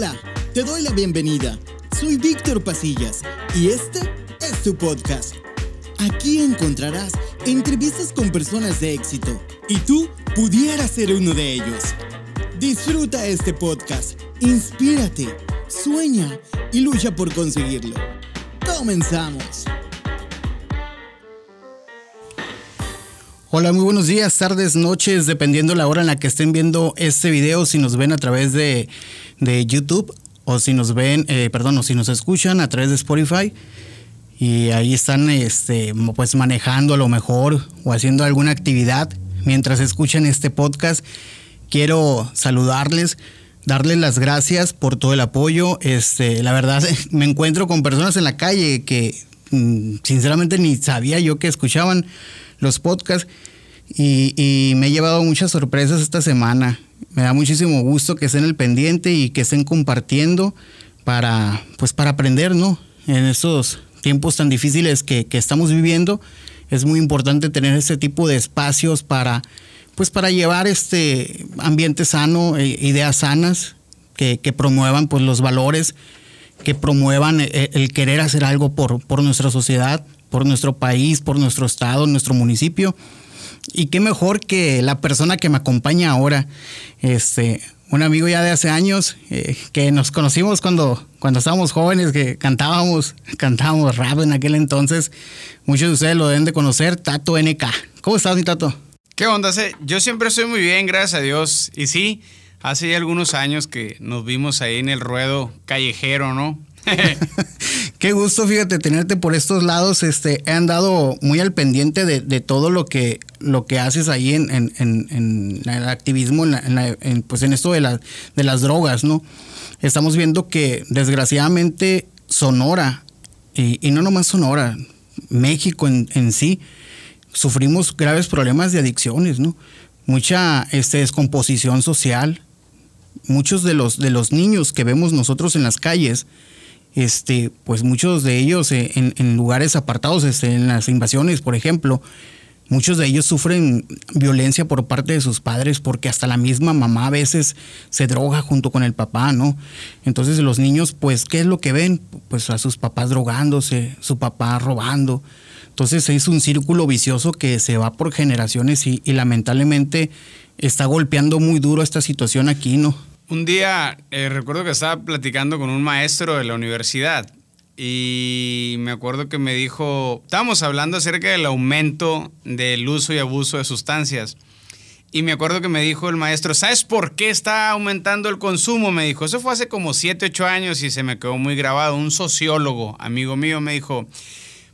Hola, te doy la bienvenida. Soy Víctor Pasillas y este es tu podcast. Aquí encontrarás entrevistas con personas de éxito y tú pudieras ser uno de ellos. Disfruta este podcast, inspírate, sueña y lucha por conseguirlo. Comenzamos. Hola, muy buenos días, tardes, noches, dependiendo la hora en la que estén viendo este video, si nos ven a través de, YouTube o si nos ven, eh, perdón, o si nos escuchan a través de Spotify y ahí están este, pues manejando a lo mejor o haciendo alguna actividad mientras escuchan este podcast. Quiero saludarles, darles las gracias por todo el apoyo. Este, la verdad, me encuentro con personas en la calle que mm, sinceramente ni sabía yo que escuchaban los podcasts y, me he llevado muchas sorpresas esta semana. Me da muchísimo gusto que estén el pendiente y que estén compartiendo para, pues para aprender, ¿no? En estos tiempos tan difíciles que, estamos viviendo, es muy importante tener ese tipo de espacios para, pues para llevar este ambiente sano, e ideas sanas, que, promuevan pues los valores, que promuevan eh, el, querer hacer algo por, por nuestra sociedad, por nuestro país, por nuestro estado, nuestro municipio. Y qué mejor que la persona que me acompaña ahora, este, un amigo ya de hace años, eh, que nos conocimos cuando, cuando estábamos jóvenes, que cantábamos, cantábamos rap en aquel entonces. Muchos de ustedes lo deben de conocer, Tato NK. ¿Cómo estás, mi Tato? ¿Qué onda? Yo siempre estoy muy bien, gracias a Dios. Y sí, hace ya algunos años que nos vimos ahí en el ruedo callejero, ¿no? Qué gusto, fíjate, tenerte por estos lados. Este, he andado muy al pendiente de, todo lo que, lo que haces ahí en, el activismo, en, pues en esto de, de las drogas, ¿no? Estamos viendo que desgraciadamente Sonora, y, y no nomás Sonora, México en, sí, sufrimos graves problemas de adicciones, ¿no? Mucha este, descomposición social. Muchos de los, de los niños que vemos nosotros en las calles, este, pues muchos de ellos eh, en, lugares apartados, este, en las invasiones, por ejemplo, muchos de ellos sufren violencia por parte de sus padres porque hasta la misma mamá a veces se droga junto con el papá, ¿no? Entonces los niños, pues, ¿qué es lo que ven? Pues a sus papás drogándose, su papá robando. Entonces es un círculo vicioso que se va por generaciones y, y lamentablemente está golpeando muy duro esta situación aquí, ¿no? Un día eh, recuerdo que estaba platicando con un maestro de la universidad y me acuerdo que me dijo, estábamos hablando acerca del aumento del uso y abuso de sustancias. Y me acuerdo que me dijo el maestro, ¿sabes por qué está aumentando el consumo? Me dijo, eso fue hace como 7, 8 años y se me quedó muy grabado. Un sociólogo, amigo mío, me dijo,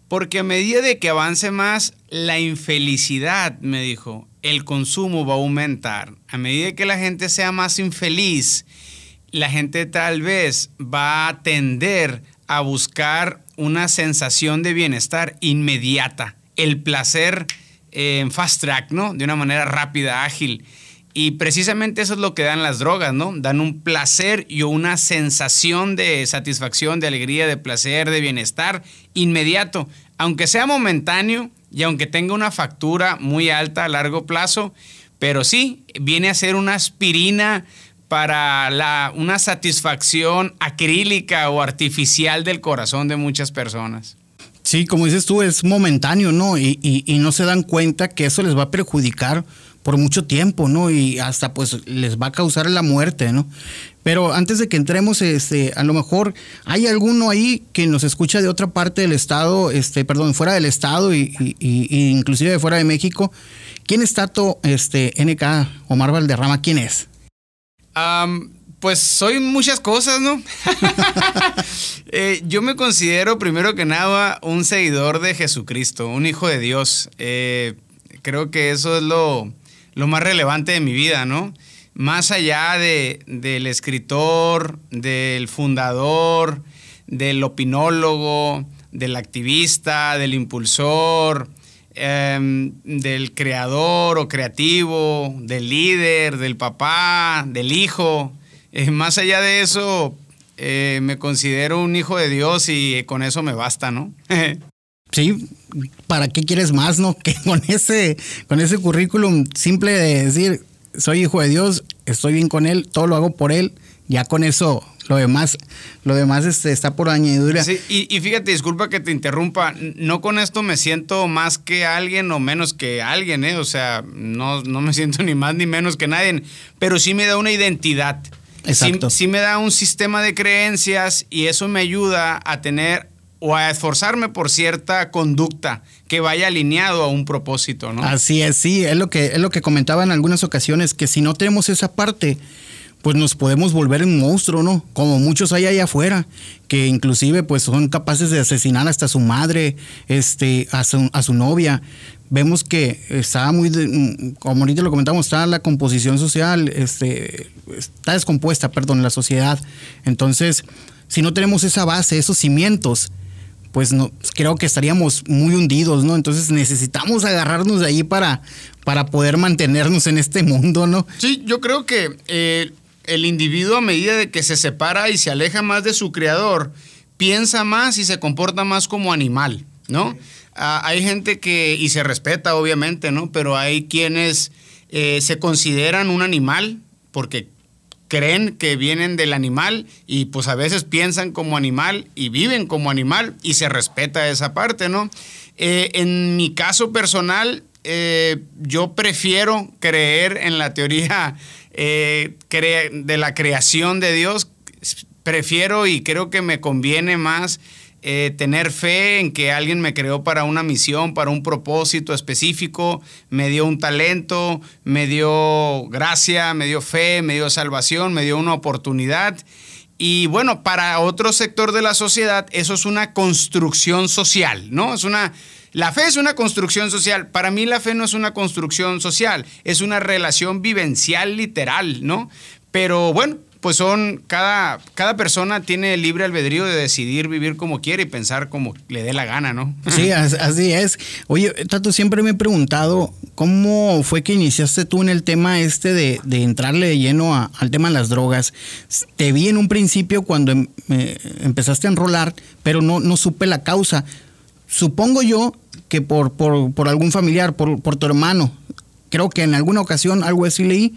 porque a medida de que avance más la infelicidad, me dijo, el consumo va a aumentar. A medida que la gente sea más infeliz, la gente tal vez va a tender a buscar una sensación de bienestar inmediata, el placer en fast track, ¿no? De una manera rápida, ágil. Y precisamente eso es lo que dan las drogas, ¿no? Dan un placer y una sensación de satisfacción, de alegría, de placer, de bienestar inmediato. Aunque sea momentáneo, y aunque tenga una factura muy alta a largo plazo, pero sí, viene a ser una aspirina para la, una satisfacción acrílica o artificial del corazón de muchas personas. Sí, como dices tú, es momentáneo, ¿no? Y, y, no se dan cuenta que eso les va a perjudicar por mucho tiempo, ¿no? Y hasta pues les va a causar la muerte, ¿no? Pero antes de que entremos, este, a lo mejor hay alguno ahí que nos escucha de otra parte del estado, este, perdón, fuera del estado y, inclusive de fuera de México. ¿Quién es Tato este, NK Omar Valderrama? ¿Quién es? pues soy muchas cosas, ¿no? Eh, yo me considero primero que nada un seguidor de Jesucristo, un hijo de Dios. Eh, creo que eso es lo, lo más relevante de mi vida, ¿no? Más allá de, del escritor, del fundador, del opinólogo, del activista, del impulsor, em, del creador o creativo, del líder, del papá, del hijo. Eh, más allá de eso, eh, me considero un hijo de Dios y con eso me basta, ¿no? sí, ¿para qué quieres más, no? Que con ese, con ese currículum simple de decir, soy hijo de Dios, estoy bien con Él, todo lo hago por Él, ya con eso Lo demás, lo demás este, está por añadidura. Sí, y, y, fíjate, disculpa que te interrumpa, no con esto me siento más que alguien o menos que alguien, ¿eh? O sea, no, no me siento ni más ni menos que nadie, pero sí me da una identidad. Exacto. Sí, sí me da un sistema de creencias y eso me ayuda a tener o a esforzarme por cierta conducta que vaya alineado a un propósito, ¿no? Así es, sí, es lo que es lo que comentaba en algunas ocasiones que si no tenemos esa parte, pues nos podemos volver un monstruo, ¿no? Como muchos hay allá afuera, que inclusive pues son capaces de asesinar hasta a su madre, este, a su, a su novia. Vemos que está muy, como ahorita lo comentamos, está la composición social, este, está descompuesta, perdón, la sociedad. Entonces, si no tenemos esa base, esos cimientos, pues no, creo que estaríamos muy hundidos, ¿no? Entonces necesitamos agarrarnos de ahí para, para poder mantenernos en este mundo, ¿no? Sí, yo creo que eh, el individuo a medida de que se separa y se aleja más de su creador, piensa más y se comporta más como animal, ¿no? Sí. Ah, hay gente que, y se respeta obviamente, ¿no? Pero hay quienes eh, se consideran un animal porque creen que vienen del animal y pues a veces piensan como animal y viven como animal y se respeta esa parte, ¿no? Eh, en mi caso personal, eh, yo prefiero creer en la teoría eh, de la creación de Dios, prefiero y creo que me conviene más eh, tener fe en que alguien me creó para una misión, para un propósito específico, me dio un talento, me dio gracia, me dio fe, me dio salvación, me dio una oportunidad. Y bueno, para otro sector de la sociedad, eso es una construcción social, ¿no? Es una. La fe es una construcción social. Para mí la fe no es una construcción social, es una relación vivencial literal, ¿no? Pero bueno, pues son, cada, cada persona tiene libre albedrío de decidir vivir como quiere y pensar como le dé la gana, ¿no? Sí, así es. Oye, Tato, siempre me he preguntado, ¿cómo fue que iniciaste tú en el tema este de, de entrarle de lleno a, al tema de las drogas? Te vi en un principio cuando em, eh, empezaste a enrolar, pero no, no supe la causa. Supongo yo que por, por, por algún familiar, por, por tu hermano, creo que en alguna ocasión algo así leí.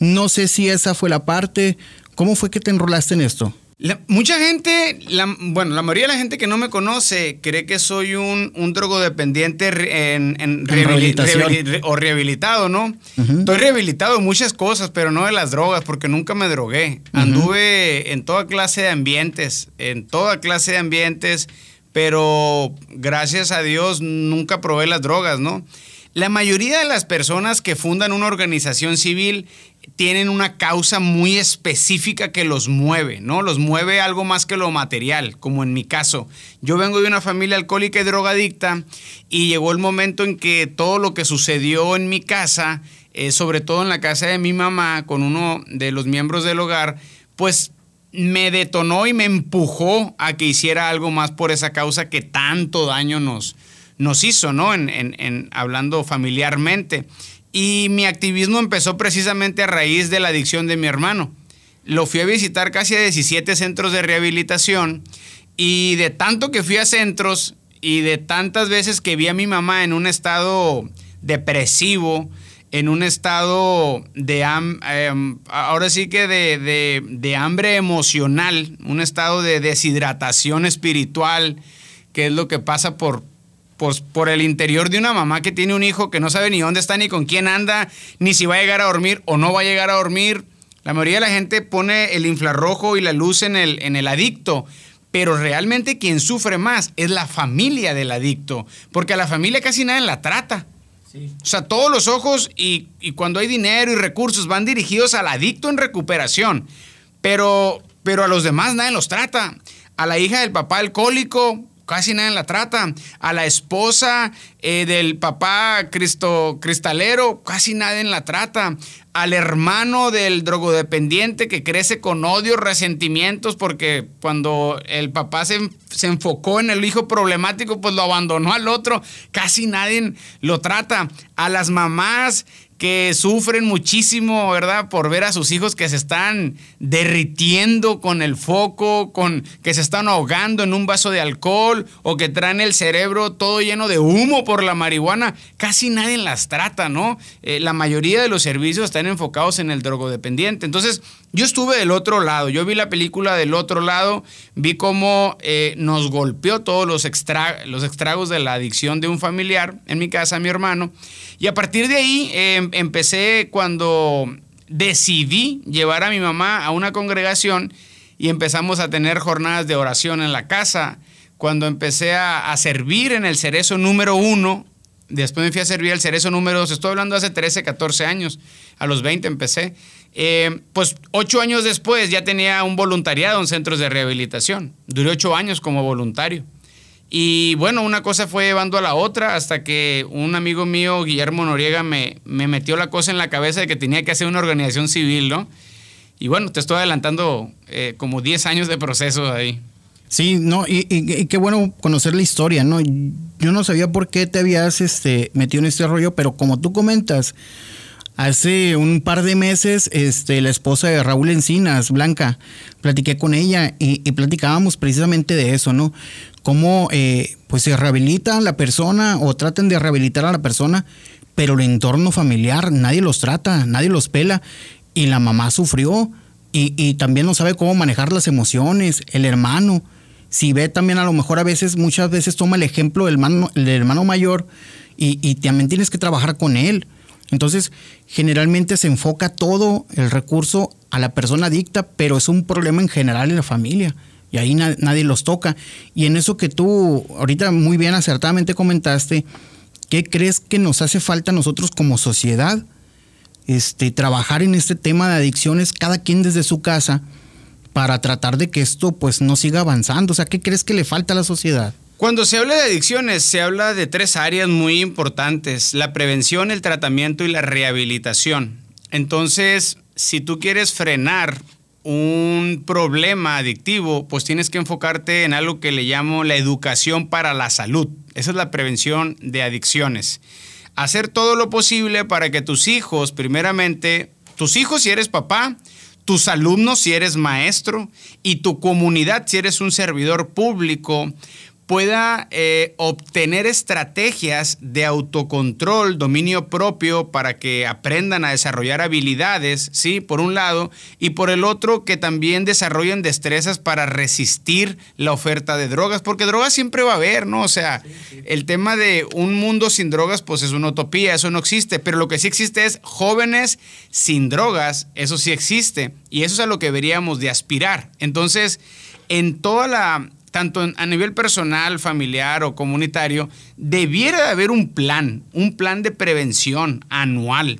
No sé si esa fue la parte. ¿Cómo fue que te enrolaste en esto? La, mucha gente, la, bueno, la mayoría de la gente que no me conoce cree que soy un, un drogodependiente en, o rehabilitado, ¿no? Estoy rehabilitado en muchas cosas, pero no de las drogas, porque nunca me drogué. Anduve en toda clase de ambientes, en toda clase de ambientes, pero gracias a Dios nunca probé las drogas, ¿no? La mayoría de las personas que fundan una organización civil tienen una causa muy específica que los mueve, ¿no? Los mueve algo más que lo material, como en mi caso. Yo vengo de una familia alcohólica y drogadicta y llegó el momento en que todo lo que sucedió en mi casa, eh, sobre todo en la casa de mi mamá, con uno de los miembros del hogar, pues me detonó y me empujó a que hiciera algo más por esa causa que tanto daño nos, nos hizo, ¿no? En, en, en, hablando familiarmente. Y mi activismo empezó precisamente a raíz de la adicción de mi hermano. Lo fui a visitar casi a 17 centros de rehabilitación y de tanto que fui a centros y de tantas veces que vi a mi mamá en un estado depresivo, en un estado de, eh, ahora sí que de, de, de, hambre emocional, un estado de deshidratación espiritual, que es lo que pasa por, pues, por el interior de una mamá que tiene un hijo que no sabe ni dónde está, ni con quién anda, ni si va a llegar a dormir o no va a llegar a dormir. La mayoría de la gente pone el infrarrojo y la luz en el, en el adicto, pero realmente quien sufre más es la familia del adicto, porque a la familia casi nadie la trata. Sí. O sea, todos los ojos y, y, cuando hay dinero y recursos van dirigidos al adicto en recuperación, pero, pero a los demás nadie los trata. A la hija del papá alcohólico casi nadie la trata. A la esposa eh, del papá cristalero casi nadie la trata. Al hermano del drogodependiente que crece con odio, resentimientos, porque cuando el papá se, se, enfocó en el hijo problemático, pues lo abandonó al otro. Casi nadie lo trata. A las mamás que sufren muchísimo, ¿verdad? Por ver a sus hijos que se están derritiendo con el foco, con que se están ahogando en un vaso de alcohol o que traen el cerebro todo lleno de humo por la marihuana. Casi nadie las trata, ¿no? Eh, la mayoría de los servicios están enfocados en el drogodependiente. Entonces, Yo estuve del otro lado, yo vi la película del otro lado, vi cómo eh, nos golpeó todos los, los estragos de la adicción de un familiar, en mi casa, mi hermano, y a partir de ahí em, empecé cuando decidí llevar a mi mamá a una congregación y empezamos a tener jornadas de oración en la casa, cuando empecé a, a servir en el cerezo número uno, después me fui a servir el cerezo número dos, estoy hablando hace 13, 14 años, a los 20 empecé. Eh, pues ocho años después ya tenía un voluntariado en centros de rehabilitación. Duré ocho años como voluntario. Y bueno, una cosa fue llevando a la otra hasta que un amigo mío, Guillermo Noriega, me, me metió la cosa en la cabeza de que tenía que hacer una organización civil, ¿no? Y bueno, te estoy adelantando eh, como 10 años de proceso ahí. Sí, no, y, qué bueno conocer la historia, ¿no? Yo no sabía por qué te habías este, metido en este rollo, pero como tú comentas, Hace un par de meses, este, la esposa de Raúl Encinas, Blanca, platiqué con ella y, platicábamos precisamente de eso, ¿no? Cómo eh, pues se rehabilita a la persona o tratan de rehabilitar a la persona, pero el entorno familiar, nadie los trata, nadie los pela. Y la mamá sufrió y, también no sabe cómo manejar las emociones, el hermano. Si ve también a lo mejor a veces, muchas veces toma el ejemplo del hermano, hermano mayor y, y también tienes que trabajar con él entonces, generalmente se enfoca todo el recurso a la persona adicta, pero es un problema en general en la familia. Y ahí nadie los toca. Y en eso que tú ahorita muy bien acertadamente comentaste, ¿qué crees que nos hace falta a nosotros como sociedad? Este, trabajar en este tema de adicciones, cada quien desde su casa, para tratar de que esto pues no siga avanzando. O sea, ¿qué crees que le falta a la sociedad? Cuando se habla de adicciones, se habla de tres áreas muy importantes, la prevención, el tratamiento y la rehabilitación. Entonces, si tú quieres frenar un problema adictivo, pues tienes que enfocarte en algo que le llamo la educación para la salud. Esa es la prevención de adicciones. Hacer todo lo posible para que tus hijos, primeramente, tus hijos si eres papá, tus alumnos si eres maestro y tu comunidad si eres un servidor público, pueda eh, obtener estrategias de autocontrol, dominio propio, para que aprendan a desarrollar habilidades, ¿sí? Por un lado, y por el otro, que también desarrollen destrezas para resistir la oferta de drogas, porque drogas siempre va a haber, ¿no? O sea, el tema de un mundo sin drogas, pues es una utopía, eso no existe, pero lo que sí existe es jóvenes sin drogas, eso sí existe, y eso es a lo que deberíamos de aspirar. Entonces, en toda la tanto a nivel personal, familiar o comunitario, debiera de haber un plan, un plan de prevención anual,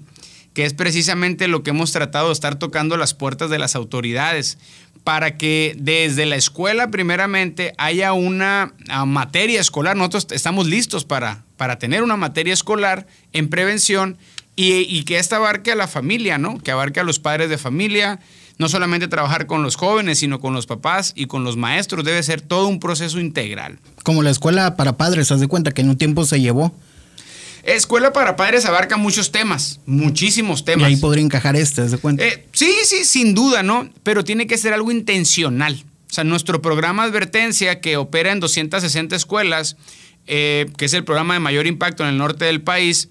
que es precisamente lo que hemos tratado de estar tocando las puertas de las autoridades, para que desde la escuela primeramente haya una ah, materia escolar. Nosotros estamos listos para, para tener una materia escolar en prevención y, y que esta abarque a la familia, ¿no? Que abarque a los padres de familia, no solamente trabajar con los jóvenes, sino con los papás y con los maestros. Debe ser todo un proceso integral. Como la escuela para padres, haz de cuenta que en un tiempo se llevó. Escuela para padres abarca muchos temas, muchísimos temas. Y ahí podría encajar este, haz de cuenta. Eh, sí, sí, sin duda, ¿no? Pero tiene que ser algo intencional. O sea, nuestro programa advertencia que opera en 260 escuelas, eh, que es el programa de mayor impacto en el norte del país,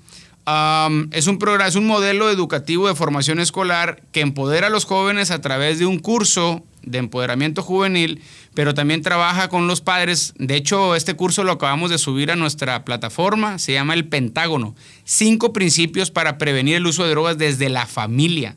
es, un programa, es un modelo educativo de formación escolar que empodera a los jóvenes a través de un curso de empoderamiento juvenil, pero también trabaja con los padres. De hecho, este curso lo acabamos de subir a nuestra plataforma, se llama El Pentágono. Cinco principios para prevenir el uso de drogas desde la familia.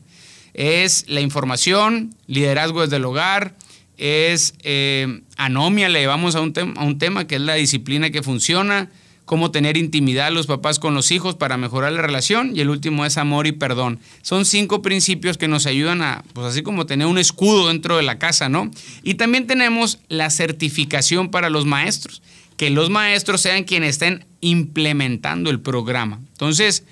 Es la información, liderazgo desde el hogar, es eh, anomia, le llevamos a un, a un tema que es la disciplina que funciona, cómo tener intimidad los papás con los hijos para mejorar la relación y el último es amor y perdón. Son cinco principios que nos ayudan a, pues así como tener un escudo dentro de la casa, ¿no? Y también tenemos la certificación para los maestros, que los maestros sean quienes estén implementando el programa. Entonces,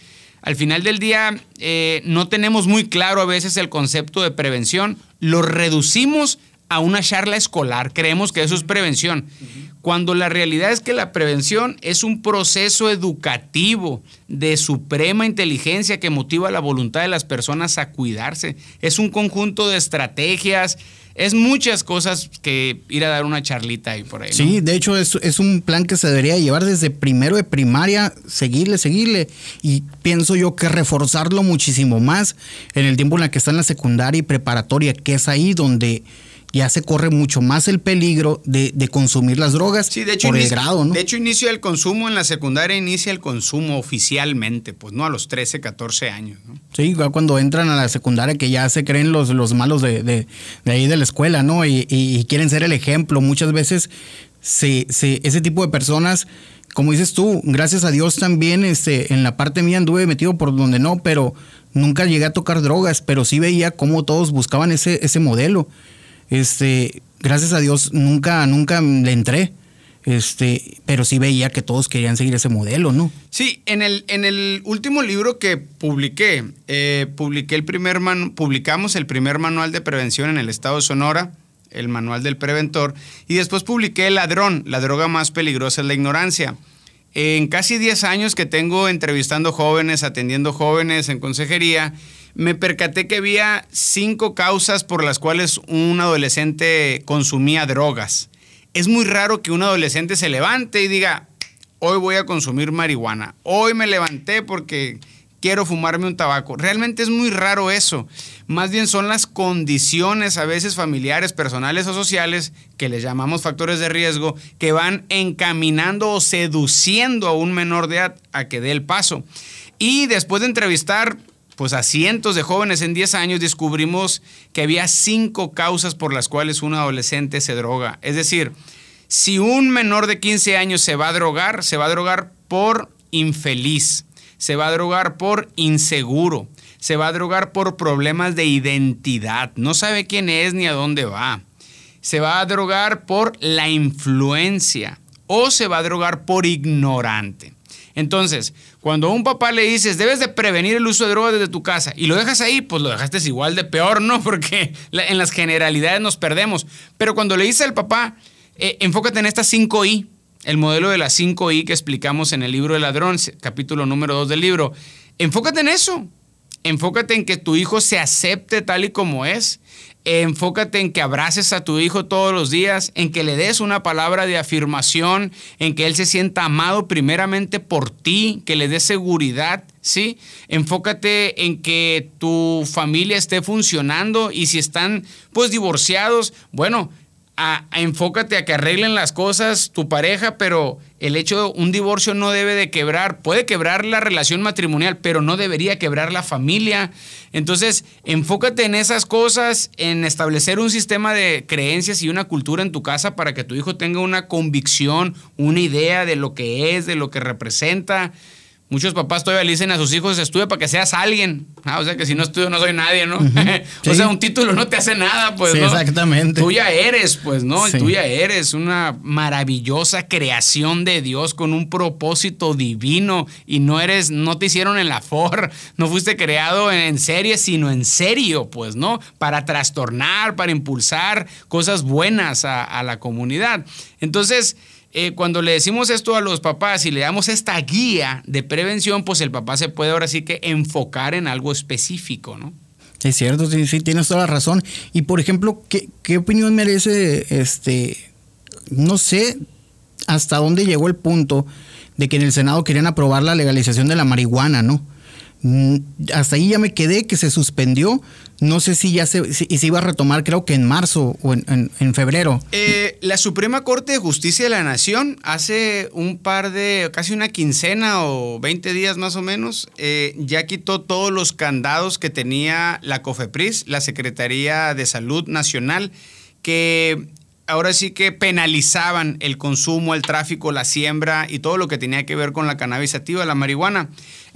al final del día, eh, no tenemos muy claro a veces el concepto de prevención, lo reducimos a una charla escolar, creemos que eso es prevención cuando la realidad es que la prevención es un proceso educativo de suprema inteligencia que motiva la voluntad de las personas a cuidarse. Es un conjunto de estrategias, es muchas cosas que ir a dar una charlita ahí por ahí. Sí, de hecho es, es, un plan que se debería llevar desde primero de primaria, seguirle, seguirle. Y pienso yo que reforzarlo muchísimo más en el tiempo en el que está en la secundaria y preparatoria, que es ahí donde ya se corre mucho más el peligro de, consumir las drogas sí, de hecho, por el grado, ¿no? De hecho, inicia el consumo en la secundaria, inicia el consumo oficialmente, pues no a los 13, 14 años, ¿no? Sí, cuando entran a la secundaria que ya se creen los, los malos de, de, ahí de la escuela, ¿no? Y, quieren ser el ejemplo. Muchas veces se, ese tipo de personas como dices tú, gracias a Dios también este, en la parte mía anduve metido por donde no, pero nunca llegué a tocar drogas, pero sí veía cómo todos buscaban ese, ese modelo. Este, gracias a Dios nunca, nunca le entré. Este, pero sí veía que todos querían seguir ese modelo, ¿no? Sí, en el, en el último libro que publiqué, eh, publiqué el primer publicamos el primer manual de prevención en el estado de Sonora, el manual del preventor, y después publiqué El ladrón, la droga más peligrosa es la ignorancia. En casi 10 años que tengo entrevistando jóvenes, atendiendo jóvenes en consejería, me percaté que había cinco causas por las cuales un adolescente consumía drogas. Es muy raro que un adolescente se levante y diga, hoy voy a consumir marihuana, hoy me levanté porque quiero fumarme un tabaco. Realmente es muy raro eso. Más bien son las condiciones a veces familiares, personales o sociales, que les llamamos factores de riesgo, que van encaminando o seduciendo a un menor de edad a que dé el paso. Y después de entrevistar pues a cientos de jóvenes en 10 años descubrimos que había cinco causas por las cuales un adolescente se droga. Es decir, si un menor de 15 años se va a drogar, se va a drogar por infeliz, se va a drogar por inseguro, se va a drogar por problemas de identidad, no sabe quién es ni a dónde va. Se va a drogar por la influencia o se va a drogar por ignorante. Entonces, cuando a un papá le dices, debes de prevenir el uso de drogas desde tu casa y lo dejas ahí, pues lo dejaste igual de peor, ¿no? Porque en las generalidades nos perdemos. Pero cuando le dices al papá, eh, enfócate en estas 5 I, el modelo de las 5 I que explicamos en el libro de ladrón, capítulo número 2 del libro, enfócate en eso. Enfócate en que tu hijo se acepte tal y como es enfócate en que abraces a tu hijo todos los días, en que le des una palabra de afirmación, en que él se sienta amado primeramente por ti, que le des seguridad, ¿sí? Enfócate en que tu familia esté funcionando y si están pues divorciados, bueno, enfócate a que arreglen las cosas tu pareja, pero el hecho de un divorcio no debe de quebrar, puede quebrar la relación matrimonial, pero no debería quebrar la familia. Entonces, enfócate en esas cosas, en establecer un sistema de creencias y una cultura en tu casa para que tu hijo tenga una convicción, una idea de lo que es, de lo que representa. Muchos papás todavía le dicen a sus hijos, estudia para que seas alguien. Ah, o sea que si no estudio no soy nadie, ¿no? o sea, un título no te hace nada, pues, sí, exactamente. Tú ya eres, pues, ¿no? Tú ya eres una maravillosa creación de Dios con un propósito divino y no eres, no te hicieron en la for, no fuiste creado en serie, sino en serio, pues, ¿no? Para trastornar, para impulsar cosas buenas a, a la comunidad. Entonces, eh, cuando le decimos esto a los papás y le damos esta guía de prevención, pues el papá se puede ahora sí que enfocar en algo específico, ¿no? Es cierto, sí, sí, tienes toda la razón. Y por ejemplo, ¿qué, ¿qué, opinión merece, este, no sé hasta dónde llegó el punto de que en el Senado querían aprobar la legalización de la marihuana, ¿no? Mm, hasta ahí ya me quedé, que se suspendió. No sé si ya se, si, se iba a retomar, creo que en marzo o en, febrero. Eh, la Suprema Corte de Justicia de la Nación hace un par de, casi una quincena o 20 días más o menos, eh, ya quitó todos los candados que tenía la COFEPRIS, la Secretaría de Salud Nacional, que ahora sí que penalizaban el consumo, el tráfico, la siembra y todo lo que tenía que ver con la cannabis activa, la marihuana.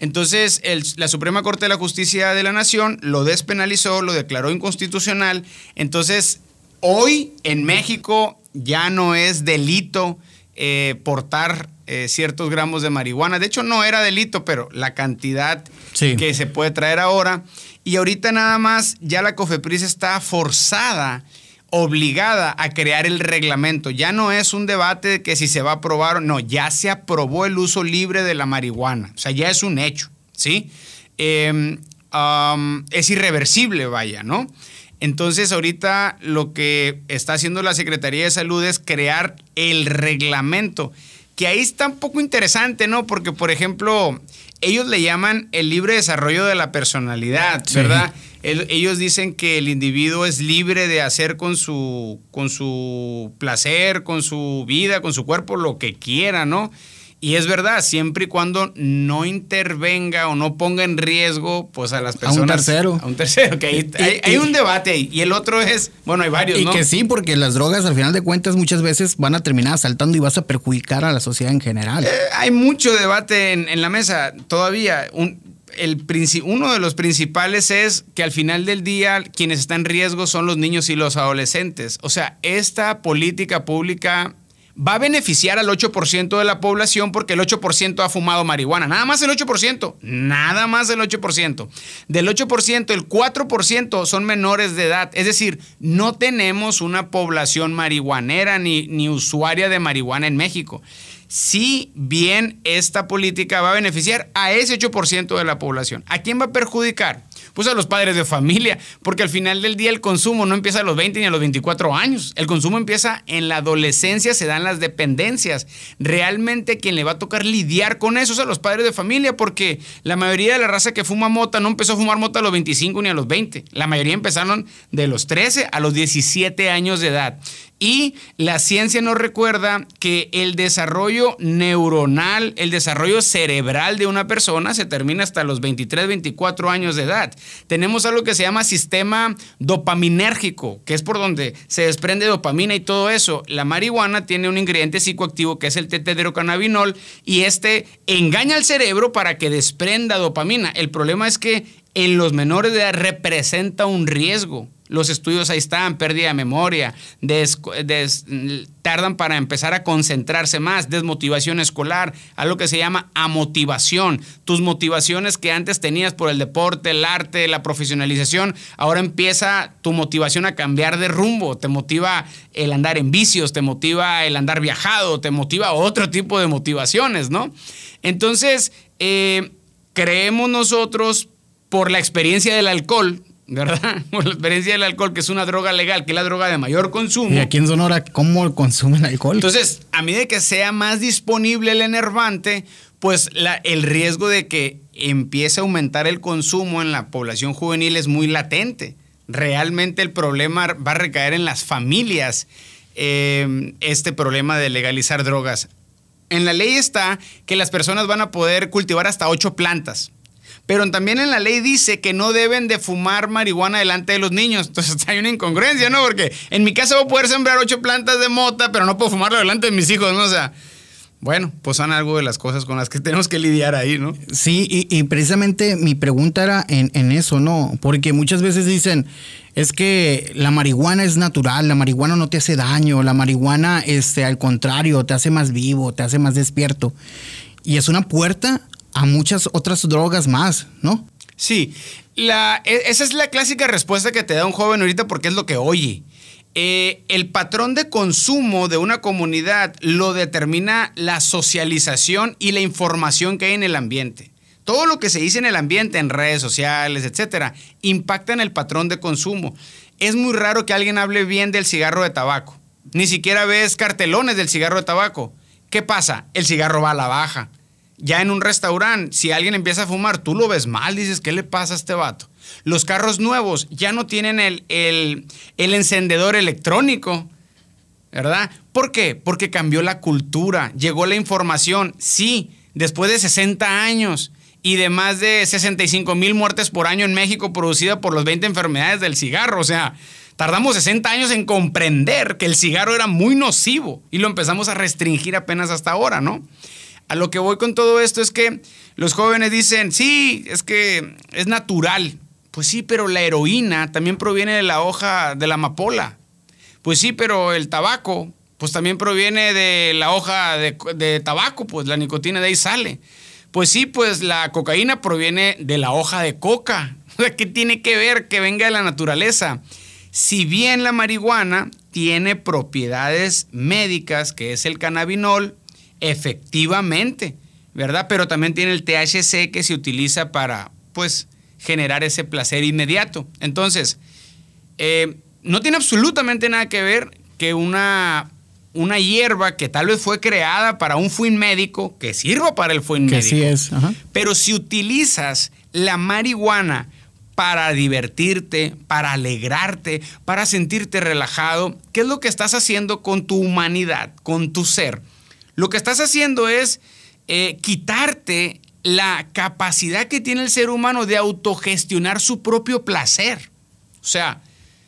Entonces, la Suprema Corte de la Justicia de la Nación lo despenalizó, lo declaró inconstitucional. Entonces, hoy en México ya no es delito eh, portar eh, ciertos gramos de marihuana. De hecho, no era delito, pero la cantidad que se puede traer ahora. Y ahorita nada más ya la COFEPRIS está forzada obligada a crear el reglamento. Ya no es un debate de que si se va a aprobar o no, ya se aprobó el uso libre de la marihuana. O sea, ya es un hecho, ¿sí? Em, es irreversible, vaya, ¿no? Entonces, ahorita lo que está haciendo la Secretaría de Salud es crear el reglamento, que ahí está un poco interesante, ¿no? Porque, por ejemplo, ellos le llaman el libre desarrollo de la personalidad, ¿verdad? ellos dicen que el individuo es libre de hacer con su, con su placer, con su vida, con su cuerpo, lo que quiera, ¿no? Y es verdad, siempre y cuando no intervenga o no ponga en riesgo pues a las personas. A un tercero. A un tercero, que hay, hay, un debate ahí. Y el otro es, bueno, hay varios, y que sí, porque las drogas al final de cuentas muchas veces van a terminar asaltando y vas a perjudicar a la sociedad en general. Eh, hay mucho debate en, en la mesa todavía. Un, el, uno de los principales es que al final del día quienes están en riesgo son los niños y los adolescentes. O sea, esta política pública va a beneficiar al 8% de la población porque el 8% ha fumado marihuana. Nada más el 8%. Nada más el 8%. Del 8%, el 4% son menores de edad. Es decir, no tenemos una población marihuanera ni, ni usuaria de marihuana en México si bien esta política va a beneficiar a ese 8% de la población. ¿A quién va a perjudicar? Pues a los padres de familia, porque al final del día el consumo no empieza a los 20 ni a los 24 años. El consumo empieza en la adolescencia, se dan las dependencias. Realmente quien le va a tocar lidiar con eso es a los padres de familia, porque la mayoría de la raza que fuma mota no empezó a fumar mota a los 25 ni a los 20. La mayoría empezaron de los 13 a los 17 años de edad. Y la ciencia nos recuerda que el desarrollo neuronal, el desarrollo cerebral de una persona se termina hasta los 23, 24 años de edad. Tenemos algo que se llama sistema dopaminérgico, que es por donde se desprende dopamina y todo eso. La marihuana tiene un ingrediente psicoactivo que es el tetedrocannabinol y este engaña al cerebro para que desprenda dopamina. El problema es que en los menores de edad representa un riesgo. Los estudios ahí están, pérdida de memoria, tardan para empezar a concentrarse más, desmotivación escolar, algo que se llama amotivación. Tus motivaciones que antes tenías por el deporte, el arte, la profesionalización, ahora empieza tu motivación a cambiar de rumbo. Te motiva el andar en vicios, te motiva el andar viajado, te motiva otro tipo de motivaciones, ¿no? Entonces, eh, creemos nosotros por la experiencia del alcohol, ¿verdad? Por la experiencia del alcohol, que es una droga legal, que es la droga de mayor consumo. ¿Y aquí en Sonora cómo consumen alcohol? Entonces, a medida que sea más disponible el enervante, pues el riesgo de que empiece a aumentar el consumo en la población juvenil es muy latente. Realmente el problema va a recaer en las familias, eh, este problema de legalizar drogas. En la ley está que las personas van a poder cultivar hasta ocho plantas. Pero también en la ley dice que no deben de fumar marihuana delante de los niños. Entonces hay una incongruencia, ¿no? Porque en mi casa voy a poder sembrar ocho plantas de mota, pero no puedo fumarlo delante de mis hijos, ¿no? O sea, bueno, pues son algo de las cosas con las que tenemos que lidiar ahí, ¿no? Sí, y, precisamente mi pregunta era en, eso, ¿no? Porque muchas veces dicen, es que la marihuana es natural, la marihuana no te hace daño, la marihuana, este, al contrario, te hace más vivo, te hace más despierto. Y es una puerta a muchas otras drogas más, ¿no? Sí, e, esa es la clásica respuesta que te da un joven ahorita porque es lo que oye. Eh, el patrón de consumo de una comunidad lo determina la socialización y la información que hay en el ambiente. Todo lo que se dice en el ambiente, en redes sociales, etcétera, impacta en el patrón de consumo. Es muy raro que alguien hable bien del cigarro de tabaco. Ni siquiera ves cartelones del cigarro de tabaco. ¿Qué pasa? El cigarro va a la baja ya en un restaurante, si alguien empieza a fumar, tú lo ves mal, dices, ¿qué le pasa a este vato? Los carros nuevos ya no tienen el, el, encendedor electrónico, ¿verdad? ¿Por qué? Porque cambió la cultura, llegó la información, sí, después de 60 años y de más de 65 mil muertes por año en México producida por las 20 enfermedades del cigarro, o sea, tardamos 60 años en comprender que el cigarro era muy nocivo y lo empezamos a restringir apenas hasta ahora, ¿no? A lo que voy con todo esto es que los jóvenes dicen, sí, es que es natural. Pues sí, pero la heroína también proviene de la hoja de la amapola. Pues sí, pero el tabaco, pues también proviene de la hoja de, tabaco, pues la nicotina de ahí sale. Pues sí, pues la cocaína proviene de la hoja de coca. ¿qué tiene que ver que venga de la naturaleza? si bien la marihuana tiene propiedades médicas, que es el cannabinol, efectivamente, ¿verdad? Pero también tiene el THC que se utiliza para, pues, generar ese placer inmediato. Entonces, eh, no tiene absolutamente nada que ver que una, una hierba que tal vez fue creada para un fin médico, que sirva para el fin Que médico. sí es. Ajá. Pero si utilizas la marihuana para divertirte, para alegrarte, para sentirte relajado, ¿qué es lo que estás haciendo con tu humanidad, con tu ser? Lo que estás haciendo es eh, quitarte la capacidad que tiene el ser humano de autogestionar su propio placer. O sea,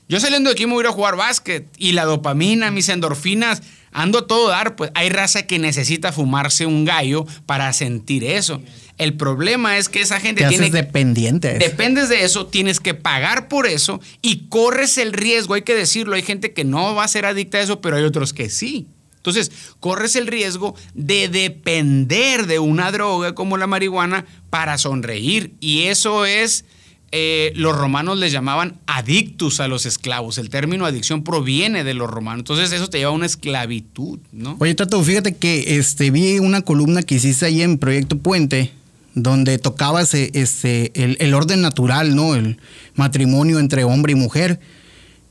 yo saliendo de aquí me voy a jugar básquet y la dopamina, mis endorfinas, ando a todo dar, pues hay raza que necesita fumarse un gallo para sentir eso. El problema es que esa gente Te tiene haces dependiente. Dependes de eso, tienes que pagar por eso y corres el riesgo, hay que decirlo, hay gente que no va a ser adicta a eso, pero hay otros que sí. Entonces, corres el riesgo de depender de una droga como la marihuana para sonreír. Y eso es, eh, los romanos les llamaban adictus a los esclavos. El término adicción proviene de los romanos. Entonces, eso te lleva a una esclavitud, ¿no? Oye, Tato, fíjate que este, vi una columna que hiciste ahí en Proyecto Puente, donde tocabas eh, este, el, el orden natural, ¿no? El matrimonio entre hombre y mujer.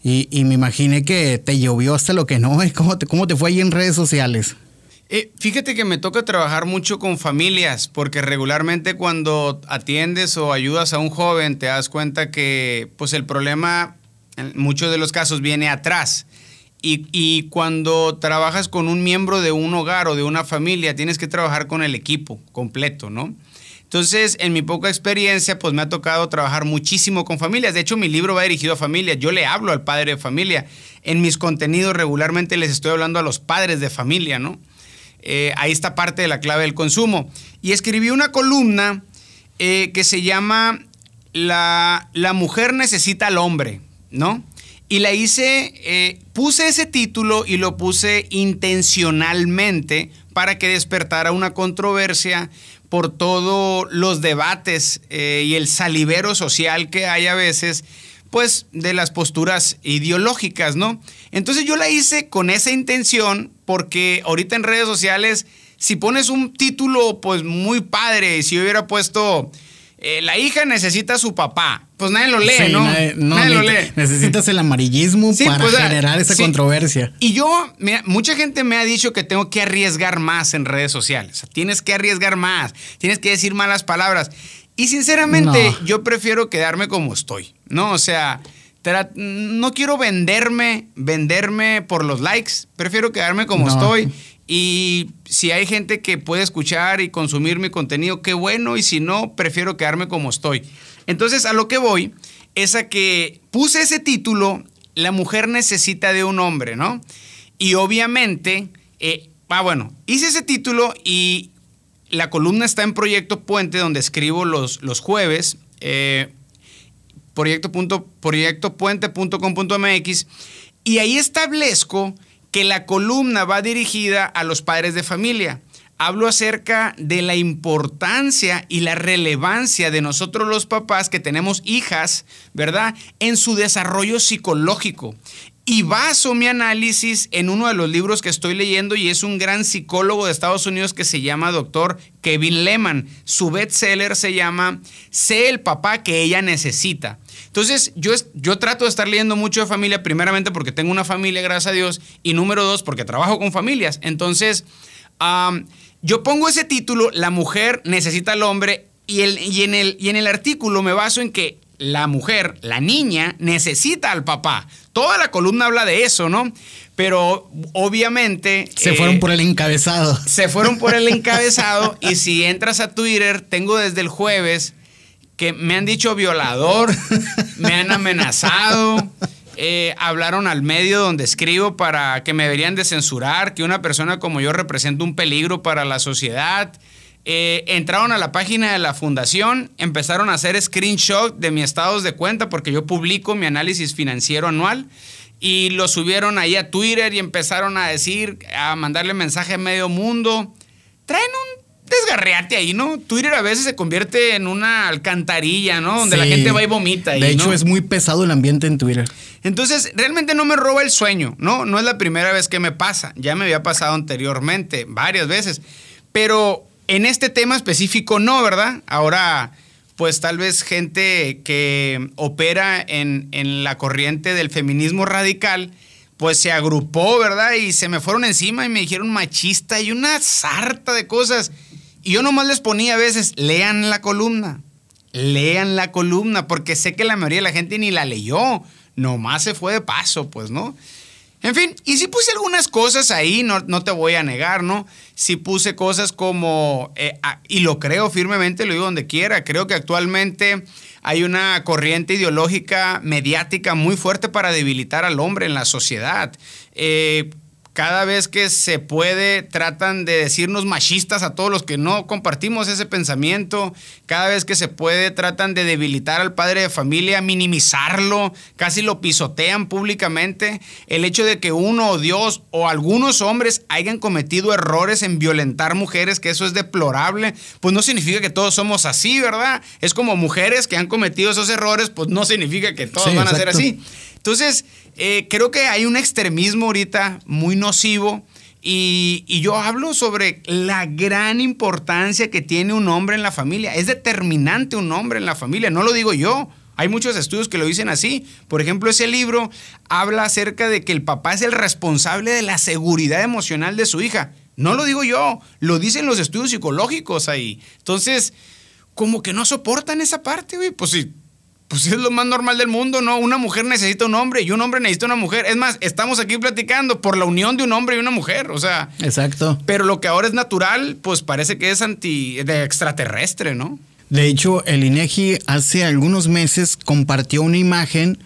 Y, y me imaginé que te llovió hasta lo que no. ¿Cómo te, cómo te fue ahí en redes sociales? Eh, fíjate que me toca trabajar mucho con familias, porque regularmente cuando atiendes o ayudas a un joven te das cuenta que pues el problema en muchos de los casos viene atrás. Y, y cuando trabajas con un miembro de un hogar o de una familia, tienes que trabajar con el equipo completo, ¿no? Entonces, en mi poca experiencia, pues me ha tocado trabajar muchísimo con familias. De hecho, mi libro va dirigido a familias. Yo le hablo al padre de familia. En mis contenidos regularmente les estoy hablando a los padres de familia, ¿no? Eh, ahí está parte de la clave del consumo. Y escribí una columna eh, que se llama la, la mujer necesita al hombre, ¿no? Y la hice, eh, puse ese título y lo puse intencionalmente para que despertara una controversia por todos los debates eh, y el salivero social que hay a veces, pues de las posturas ideológicas, ¿no? Entonces yo la hice con esa intención porque ahorita en redes sociales, si pones un título pues muy padre, si hubiera puesto... eh, la hija necesita a su papá. Pues nadie lo lee, Sí, ¿no? nadie- no, nadie lo lee. Necesitas el amarillismo Sí, para pues, generar esa sí. controversia. Y yo, mira, mucha gente me ha dicho que tengo que arriesgar más en redes sociales. O sea, tienes que arriesgar más, tienes que decir malas palabras. Y sinceramente, No. yo prefiero quedarme como estoy, ¿no? O sea, no quiero venderme, venderme por los likes. Prefiero quedarme como No. estoy. Y si hay gente que puede escuchar y consumir mi contenido, qué bueno. Y si no, prefiero quedarme como estoy. Entonces, a lo que voy es a que puse ese título, La mujer necesita de un hombre, ¿no? Y obviamente, eh, ah, bueno, hice ese título y la columna está en Proyecto Puente, donde escribo los, los jueves. Eh, proyectopuente.com.mx y ahí establezco que la columna va dirigida a los padres de familia. Hablo acerca de la importancia y la relevancia de nosotros los papás que tenemos hijas, ¿verdad? En su desarrollo psicológico. Y baso mi análisis en uno de los libros que estoy leyendo y es un gran psicólogo de Estados Unidos que se llama doctor Kevin Lehman. Su bestseller se llama Sé el papá que ella necesita. Entonces, yo, yo trato de estar leyendo mucho de familia, primeramente porque tengo una familia, gracias a Dios, y número dos, porque trabajo con familias. Entonces, yo pongo ese título, La mujer necesita al hombre, y, el, y, en el, y en el artículo me baso en que la mujer, la niña, necesita al papá. Toda la columna habla de eso, ¿no? Pero obviamente... Se eh, fueron por el encabezado. se fueron por el encabezado y si entras a Twitter, tengo desde el jueves que me han dicho violador, me han amenazado, eh, hablaron al medio donde escribo para que me deberían de censurar, que una persona como yo representa un peligro para la sociedad. Eh, entraron a la página de la fundación, empezaron a hacer screenshot de mis estados de cuenta porque yo publico mi análisis financiero anual y lo subieron ahí a Twitter y empezaron a decir, a mandarle mensaje a medio mundo. Traen un desgarreate ahí, ¿no? Twitter a veces se convierte en una alcantarilla, ¿no? Donde la gente va y vomita. ahí, De hecho, ¿no? es muy pesado el ambiente en Twitter. Entonces, realmente no me roba el sueño, ¿no? No es la primera vez que me pasa, ya me había pasado anteriormente, varias veces, pero en este tema específico no, ¿verdad? Ahora, pues tal vez gente que opera en, en la corriente del feminismo radical, pues se agrupó, ¿verdad? Y se me fueron encima y me dijeron machista y una sarta de cosas. Y yo nomás les ponía a veces, lean la columna, lean la columna, porque sé que la mayoría de la gente ni la leyó, nomás se fue de paso, pues, ¿no? En fin, y sí puse algunas cosas ahí, no, no te voy a negar, ¿no? Sí puse cosas como, eh, y lo creo firmemente, lo digo donde quiera, creo que actualmente hay una corriente ideológica mediática muy fuerte para debilitar al hombre en la sociedad. Eh, cada vez que se puede tratan de decirnos machistas a todos los que no compartimos ese pensamiento. Cada vez que se puede tratan de debilitar al padre de familia, minimizarlo, casi lo pisotean públicamente. El hecho de que uno o Dios o algunos hombres hayan cometido errores en violentar mujeres, que eso es deplorable, pues no significa que todos somos así, ¿verdad? Es como mujeres que han cometido esos errores, pues no significa que todos van a ser así. Entonces, eh, creo que hay un extremismo ahorita muy nocivo. Y, yo hablo sobre la gran importancia que tiene un hombre en la familia. Es determinante un hombre en la familia, no lo digo yo. Hay muchos estudios que lo dicen así. Por ejemplo, ese libro habla acerca de que el papá es el responsable de la seguridad emocional de su hija. No lo digo yo, lo dicen los estudios psicológicos ahí. Entonces, como que no soportan esa parte, güey. Pues sí, pues es lo más normal del mundo, ¿no? Una mujer necesita un hombre y un hombre necesita una mujer. Es más, estamos aquí platicando por la unión de un hombre y una mujer, o sea. Exacto. Pero lo que ahora es natural, pues parece que es anti de extraterrestre, ¿no? De hecho, el INEGI hace algunos meses compartió una imagen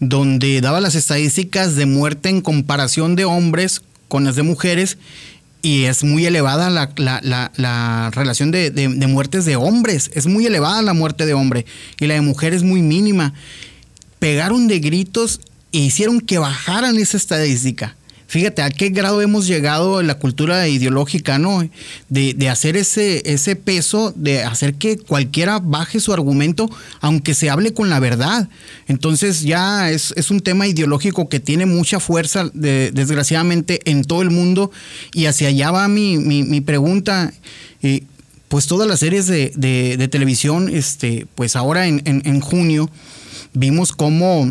donde daba las estadísticas de muerte en comparación de hombres con las de mujeres y es muy elevada la, relación de, muertes de hombres. Es muy elevada la muerte de hombre y la de mujer es muy mínima. Pegaron de gritos e hicieron que bajaran esa estadística. Fíjate a qué grado hemos llegado en la cultura ideológica, ¿no? De, hacer ese, ese peso, de hacer que cualquiera baje su argumento, aunque se hable con la verdad. Entonces ya es, un tema ideológico que tiene mucha fuerza, desgraciadamente, en todo el mundo. Y hacia allá va mi, pregunta. pues todas las series de, televisión, este, pues ahora en, en junio, vimos cómo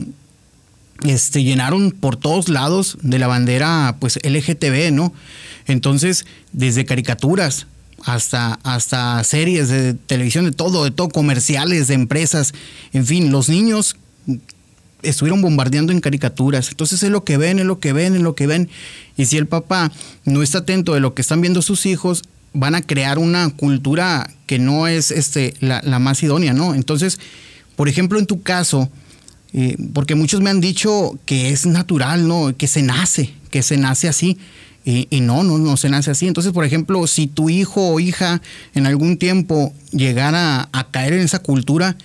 este, llenaron por todos lados de la bandera pues LGTB, ¿no? Entonces, desde caricaturas hasta, hasta series de televisión, de todo, de todo, comerciales, de empresas, en fin, los niños estuvieron bombardeando en caricaturas. Entonces es lo que ven, es lo que ven, es lo que ven. Y si el papá no está atento de lo que están viendo sus hijos, van a crear una cultura que no es este, la, la más idónea, ¿no? Entonces, por ejemplo, en tu caso, eh, porque muchos me han dicho que es natural, ¿no? Que se nace, que se nace así. Y, no, no, no se nace así. Entonces, por ejemplo, si tu hijo o hija en algún tiempo llegara a, caer en esa cultura,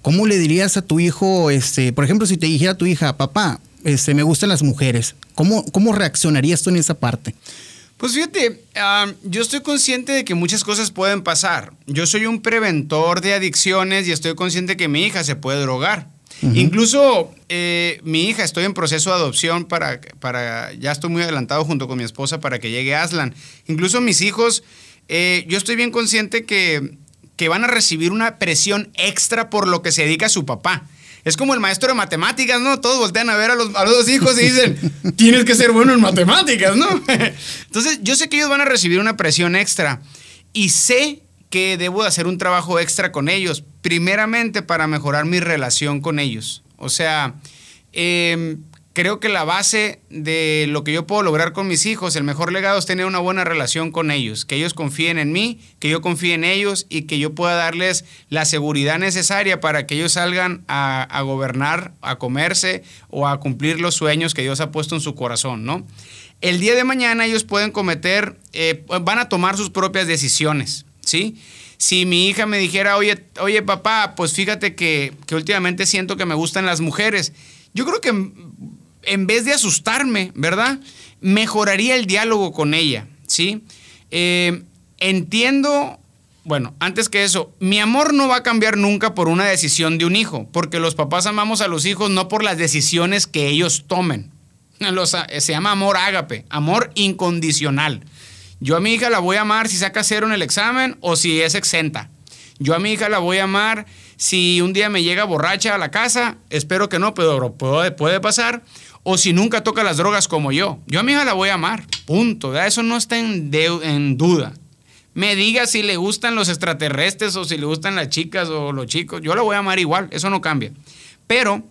¿cómo le dirías a tu hijo, este, por ejemplo, si te dijera tu hija, papá, este, me gustan las mujeres, ¿cómo, cómo reaccionarías tú en esa parte? Pues fíjate, yo estoy consciente de que muchas cosas pueden pasar. Yo soy un preventor de adicciones y estoy consciente que mi hija se puede drogar. Incluso eh, mi hija, estoy en proceso de adopción para, para, ya estoy muy adelantado junto con mi esposa para que llegue Aslan. Incluso mis hijos, eh, yo estoy bien consciente que, que van a recibir una presión extra por lo que se dedica a su papá. Es como el maestro de matemáticas, ¿no? Todos voltean a ver a los, a los dos hijos y dicen, tienes que ser bueno en matemáticas, ¿no? Entonces, yo sé que ellos van a recibir una presión extra y sé que debo de hacer un trabajo extra con ellos, primeramente para mejorar mi relación con ellos. O sea, em, creo que la base de lo que yo puedo lograr con mis hijos, el mejor legado es tener una buena relación con ellos, que ellos confíen en mí, que yo confíe en ellos y que yo pueda darles la seguridad necesaria para que ellos salgan a, gobernar, a comerse o a cumplir los sueños que Dios ha puesto en su corazón, ¿no? El día de mañana ellos pueden cometer, eh, van a tomar sus propias decisiones. ¿Sí? Si mi hija me dijera, oye, oye papá, pues fíjate que, últimamente siento que me gustan las mujeres, yo creo que en vez de asustarme, ¿verdad? Mejoraría el diálogo con ella, ¿sí? Eh, entiendo bueno, antes que eso, mi amor no va a cambiar nunca por una decisión de un hijo, porque los papás amamos a los hijos no por las decisiones que ellos tomen. se llama amor ágape, amor incondicional. Yo a mi hija la voy a amar si saca cero en el examen o si es exenta. Yo a mi hija la voy a amar si un día me llega borracha a la casa, espero que no, pero puede, pasar. O si nunca toca las drogas como yo. Yo a mi hija la voy a amar, punto. Eso no está en, en duda me diga si le gustan los extraterrestres o si le gustan las chicas o los chicos, yo la voy a amar igual, eso no cambia. Pero,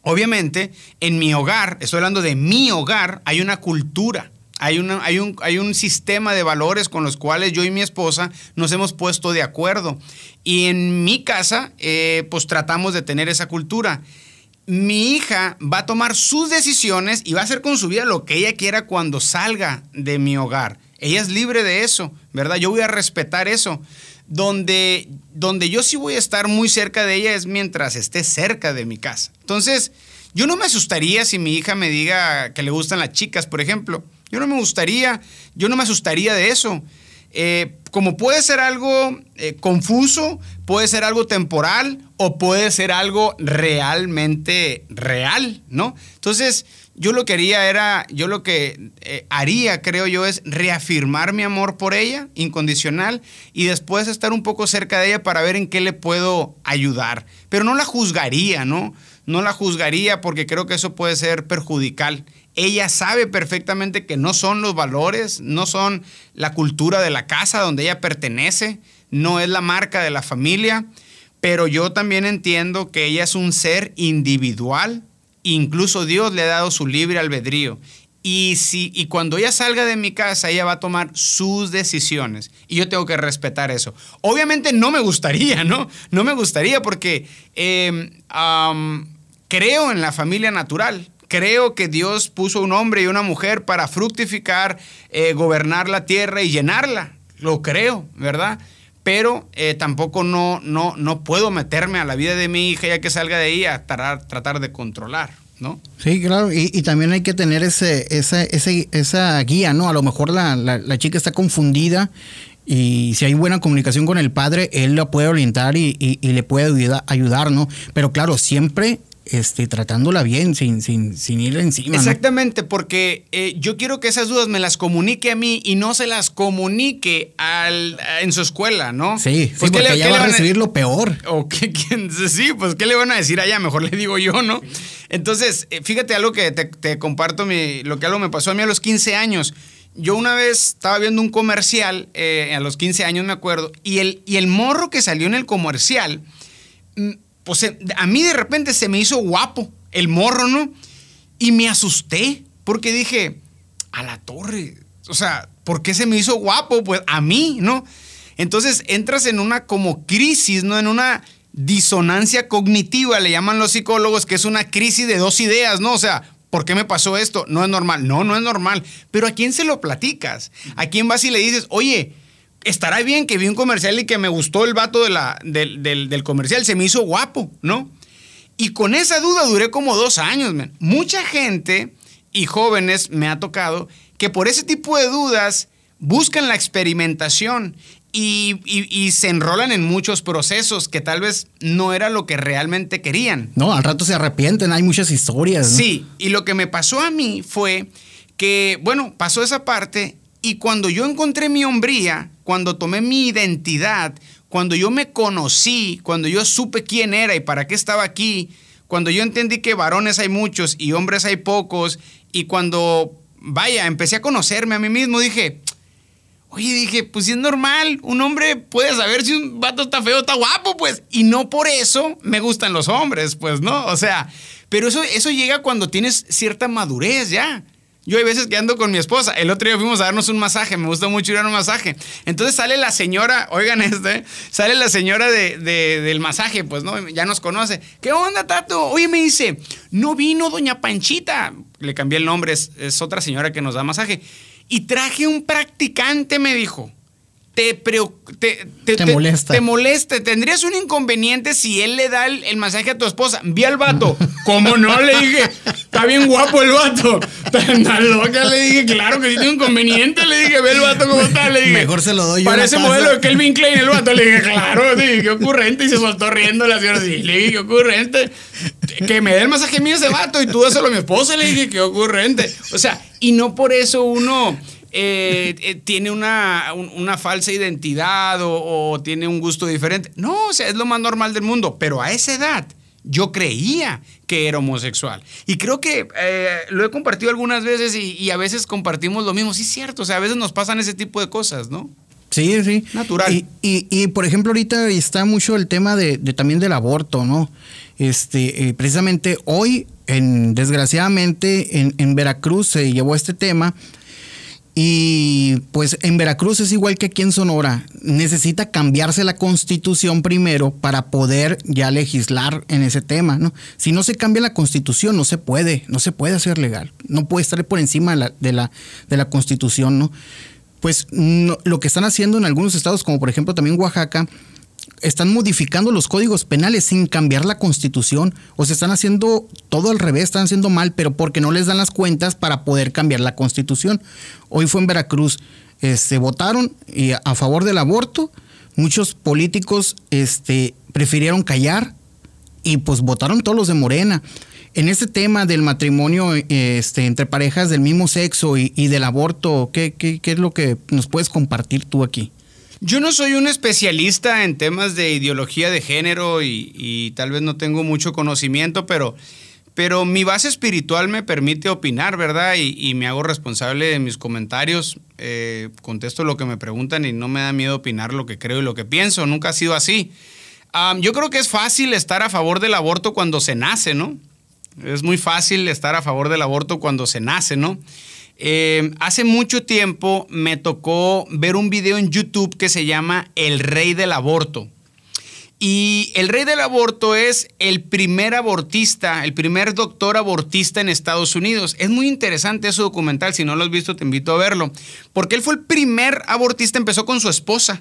obviamente, en mi hogar, estoy hablando de mi hogar, hay una cultura. Hay, una, hay, un, hay un sistema de valores con los cuales yo y mi esposa nos hemos puesto de acuerdo. Y en mi casa, eh, pues tratamos de tener esa cultura mi hija va a tomar sus decisiones y va a hacer con su vida lo que ella quiera cuando salga de mi hogar. Ella es libre de eso, ¿verdad? Yo voy a respetar eso. Donde, donde yo sí voy a estar muy cerca de ella es mientras esté cerca de mi casa. Entonces, yo no me asustaría si mi hija me diga que le gustan las chicas, por ejemplo. Yo no me gustaría, yo no me asustaría de eso. Eh, como puede ser algo eh, confuso, puede ser algo temporal o puede ser algo realmente real, ¿no? Entonces, yo lo que haría era, yo lo que eh, haría, creo yo, es reafirmar mi amor por ella, incondicional, y después estar un poco cerca de ella para ver en qué le puedo ayudar. Pero no la juzgaría, ¿no? No la juzgaría porque creo que eso puede ser perjudicial. Ella sabe perfectamente que no son los valores, no son la cultura de la casa donde ella pertenece, no es la marca de la familia, pero yo también entiendo que ella es un ser individual Incluso Dios le ha dado su libre albedrío. Y, si, y cuando ella salga de mi casa, ella va a tomar sus decisiones. Y yo tengo que respetar eso. Obviamente no me gustaría, ¿no? No me gustaría porque em, creo en la familia natural. Creo que Dios puso un hombre y una mujer para fructificar, eh, gobernar la tierra y llenarla. Lo creo, ¿verdad? pero eh, tampoco no, no, no puedo meterme a la vida de mi hija ya que salga de ahí a tratar, de controlar, ¿no? Sí, claro, y, también hay que tener ese, ese, esa guía, ¿no? A lo mejor la, la, chica está confundida y si hay buena comunicación con el padre, él la puede orientar y, y, le puede ayudar, ¿no? Pero claro, siempre este, tratándola bien, sin, sin, sin ir encima. Exactamente, porque eh, yo quiero que esas dudas me las comunique a mí y no se las comunique al, en su escuela, ¿no? Sí, pues porque ella va a recibir lo peor. O sí, pues ¿qué le van a decir allá? Mejor le digo yo, ¿no? Entonces, eh, fíjate algo que te, comparto, mi, lo que algo me pasó a mí a los 15 años. Yo una vez estaba viendo un comercial, eh, a los 15 años me acuerdo, y el, y el morro que salió en el comercial mm, pues eh, a mí de repente se me hizo guapo el morro, ¿no? Y me asusté porque dije, a la torre, o sea, ¿por qué se me hizo guapo? Pues a mí, ¿no? Entonces entras en una como crisis, ¿no? En una disonancia cognitiva, le llaman los psicólogos, que es una crisis de dos ideas, ¿no? O sea, ¿por qué me pasó esto? No es normal. No, no es normal. Pero ¿a quién se lo platicas? ¿A quién vas y le dices, oye, estará bien que vi un comercial y que me gustó el vato de la, del, comercial, se me hizo guapo, ¿no? Y con esa duda duré como dos años, man. Mucha gente y jóvenes me ha tocado que por ese tipo de dudas buscan la experimentación y, y, se enrolan en muchos procesos que tal vez no era lo que realmente querían. No, al rato se arrepienten, hay muchas historias. Sí, y lo que me pasó a mí fue que, bueno, pasó esa parte y cuando yo encontré mi hombría, cuando tomé mi identidad, cuando yo me conocí, cuando yo supe quién era y para qué estaba aquí, cuando yo entendí que varones hay muchos y hombres hay pocos, y cuando, vaya, empecé a conocerme a mí mismo, dije, oye, dije, pues es normal, un hombre puede saber si un vato está feo está guapo, pues, y no por eso me gustan los hombres, pues, ¿no? O sea, pero eso, eso llega cuando tienes cierta madurez ya. Yo hay veces que ando con mi esposa. El otro día fuimos a darnos un masaje. Me gusta mucho ir a un masaje. Entonces sale la señora, oigan este, sale la señora de, del masaje, pues, ¿no? Ya nos conoce. ¿Qué onda, Tato? Oye, me dice, no vino doña Panchita. Le cambié el nombre, es, es otra señora que nos da masaje. Y traje un practicante, me dijo te, te, te, molesta. Te molesta. Tendrías un inconveniente si él le da el, masaje a tu esposa. Vi al vato. ¿Cómo no? Le dije, está bien guapo el vato. Tan loca, le dije, claro que sí tiene un inconveniente. Le dije, ve el vato cómo está. Le dije, Mejor se lo doy yo. Parece modelo de Kelvin Klein el vato. Le dije, claro, sí, qué ocurrente. Y se soltó riendo la señora. Sí, le dije, qué ocurrente. Que me dé el masaje mío ese vato y tú dáselo a mi esposa. Le dije, qué ocurrente. O sea, y no por eso uno. Eh, eh, tiene una, una, falsa identidad o, tiene un gusto diferente. No, o sea, es lo más normal del mundo. Pero a esa edad, yo creía que era homosexual. Y creo que eh, lo he compartido algunas veces y, a veces compartimos lo mismo. Sí, es cierto. O sea, a veces nos pasan ese tipo de cosas, ¿no? Sí, sí. Natural. Y, y, por ejemplo, ahorita está mucho el tema de, también del aborto, ¿no? Este, precisamente hoy, en, desgraciadamente, en, en Veracruz se llevó este tema y pues en Veracruz es igual que aquí en Sonora. Necesita cambiarse la constitución primero para poder ya legislar en ese tema, ¿no? Si no se cambia la constitución, no se puede, no se puede hacer legal. No puede estar por encima de la, de la, de la constitución, ¿no? Pues lo que están haciendo en algunos estados, como por ejemplo también Oaxaca, están modificando los códigos penales sin cambiar la constitución o se están haciendo todo al revés, están haciendo mal, pero porque no les dan las cuentas para poder cambiar la constitución. Hoy fue en Veracruz, eh, se votaron a favor del aborto, muchos políticos este, prefirieron callar y pues votaron todos los de Morena. En ese tema del matrimonio este, entre parejas del mismo sexo y, del aborto, ¿qué, qué, qué es lo que nos puedes compartir tú aquí? Yo no soy un especialista en temas de ideología de género y, tal vez no tengo mucho conocimiento, pero, pero mi base espiritual me permite opinar, ¿verdad? Y, me hago responsable de mis comentarios, eh, contesto lo que me preguntan y no me da miedo opinar lo que creo y lo que pienso, nunca ha sido así. yo creo que es fácil estar a favor del aborto cuando se nace, ¿no? Es muy fácil estar a favor del aborto cuando se nace, ¿no? Eh, hace mucho tiempo me tocó ver un video en YouTube que se llama El Rey del Aborto. Y el rey del aborto es el primer abortista, el primer doctor abortista en Estados Unidos. Es muy interesante ese documental, si no lo has visto te invito a verlo, porque él fue el primer abortista, empezó con su esposa.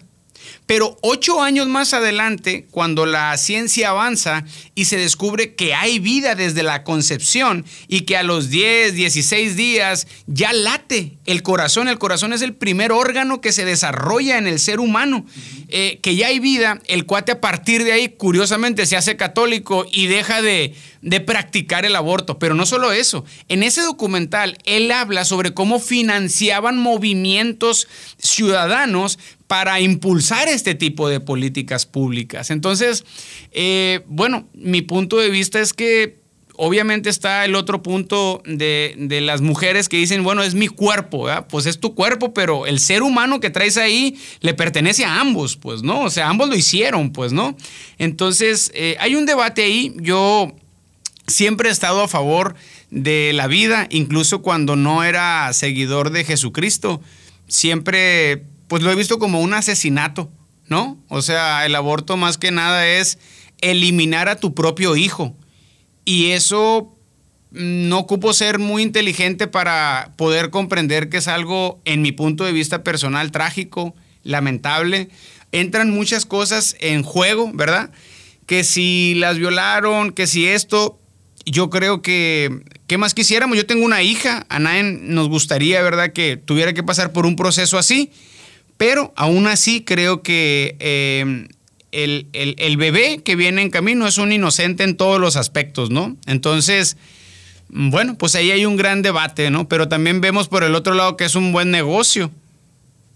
Pero ocho años más adelante, cuando la ciencia avanza y se descubre que hay vida desde la concepción y que a los 10, 16 días ya late el corazón, el corazón es el primer órgano que se desarrolla en el ser humano, eh, que ya hay vida, el cuate a partir de ahí, curiosamente, se hace católico y deja de, de practicar el aborto. Pero no solo eso, en ese documental él habla sobre cómo financiaban movimientos ciudadanos para impulsar este tipo de políticas públicas. Entonces, eh, bueno, mi punto de vista es que obviamente está el otro punto de, las mujeres que dicen, bueno, es mi cuerpo, pues es tu cuerpo, pero el ser humano que traes ahí le pertenece a ambos, pues, ¿no? O sea, ambos lo hicieron, pues, ¿no? Entonces, eh, hay un debate ahí, yo siempre he estado a favor de la vida, incluso cuando no era seguidor de Jesucristo, siempre pues lo he visto como un asesinato, ¿no? O sea, el aborto más que nada es eliminar a tu propio hijo. Y eso mm, no ocupo ser muy inteligente para poder comprender que es algo, en mi punto de vista personal, trágico, lamentable. Entran muchas cosas en juego, ¿verdad? Que si las violaron, que si esto, yo creo que, ¿qué más quisiéramos? Yo tengo una hija, a nos gustaría, ¿verdad? Que tuviera que pasar por un proceso así. Pero aún así creo que eh, el, bebé que viene en camino es un inocente en todos los aspectos, ¿no? Entonces, bueno, pues ahí hay un gran debate, ¿no? Pero también vemos por el otro lado que es un buen negocio.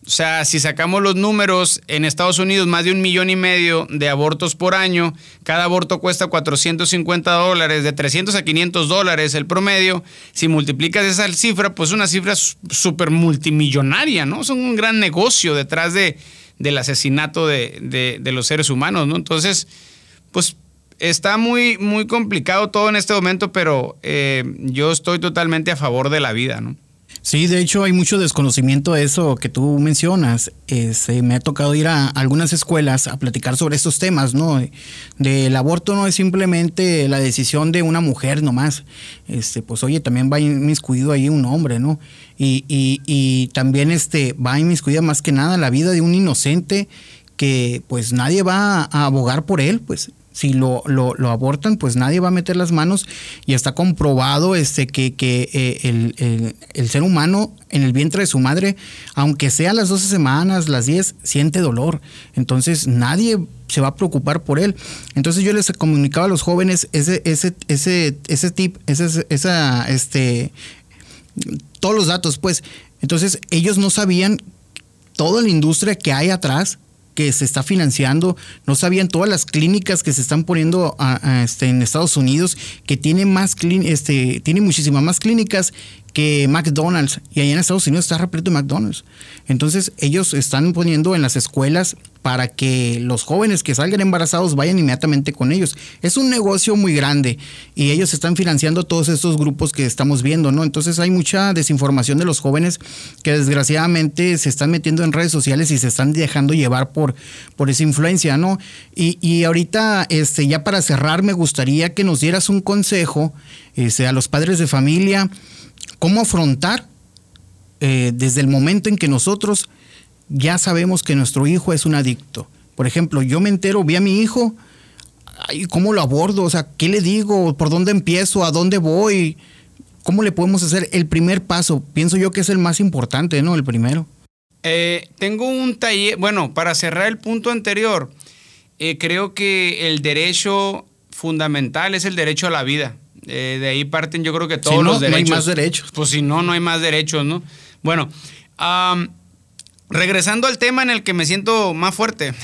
O sea, si sacamos los números, en Estados Unidos más de un millón y medio de abortos por año, cada aborto cuesta 450 dólares, de 300 a 500 dólares el promedio, si multiplicas esa cifra, pues una cifra súper multimillonaria, ¿no? Es un gran negocio detrás de, del asesinato de, los seres humanos, ¿no? Entonces, pues está muy, muy complicado todo en este momento, pero eh, yo estoy totalmente a favor de la vida, ¿no? Sí, de hecho hay mucho desconocimiento de eso que tú mencionas. Este, me ha tocado ir a algunas escuelas a platicar sobre estos temas, ¿no? Del aborto no es simplemente la decisión de una mujer nomás. Este, pues oye, también va inmiscuido ahí un hombre, ¿no? Y, y, y también este, va inmiscuida más que nada la vida de un inocente que pues nadie va a abogar por él, pues si lo, lo, abortan, pues nadie va a meter las manos y está comprobado este, que, que eh, el, el, ser humano en el vientre de su madre, aunque sea las 12 semanas, las 10, siente dolor. Entonces nadie se va a preocupar por él. Entonces yo les comunicaba a los jóvenes ese, ese, ese, ese tip, ese, esa, este, todos los datos, pues. Entonces ellos no sabían toda la industria que hay atrás que se está financiando, no sabían todas las clínicas que se están poniendo este, en Estados Unidos, que tiene más este, tiene muchísimas más clínicas que McDonald's y allá en Estados Unidos está repleto de McDonald's. Entonces ellos están poniendo en las escuelas para que los jóvenes que salgan embarazados vayan inmediatamente con ellos. Es un negocio muy grande y ellos están financiando todos estos grupos que estamos viendo, ¿no? Entonces hay mucha desinformación de los jóvenes que desgraciadamente se están metiendo en redes sociales y se están dejando llevar por, por esa influencia, ¿no? Y, y ahorita, este, ya para cerrar, me gustaría que nos dieras un consejo este, a los padres de familia, cómo afrontar eh, desde el momento en que nosotros ya sabemos que nuestro hijo es un adicto. Por ejemplo, yo me entero, vi a mi hijo, ¿cómo lo abordo? O sea, ¿qué le digo? ¿Por dónde empiezo? ¿A dónde voy? ¿Cómo le podemos hacer el primer paso? Pienso yo que es el más importante, ¿no? El primero. Eh, tengo un taller, bueno, para cerrar el punto anterior, eh, creo que el derecho fundamental es el derecho a la vida. Eh, de ahí parten yo creo que todos los derechos. No hay más derechos. Pues si no, no hay más derechos, ¿no? Bueno, regresando al tema en el que me siento más fuerte.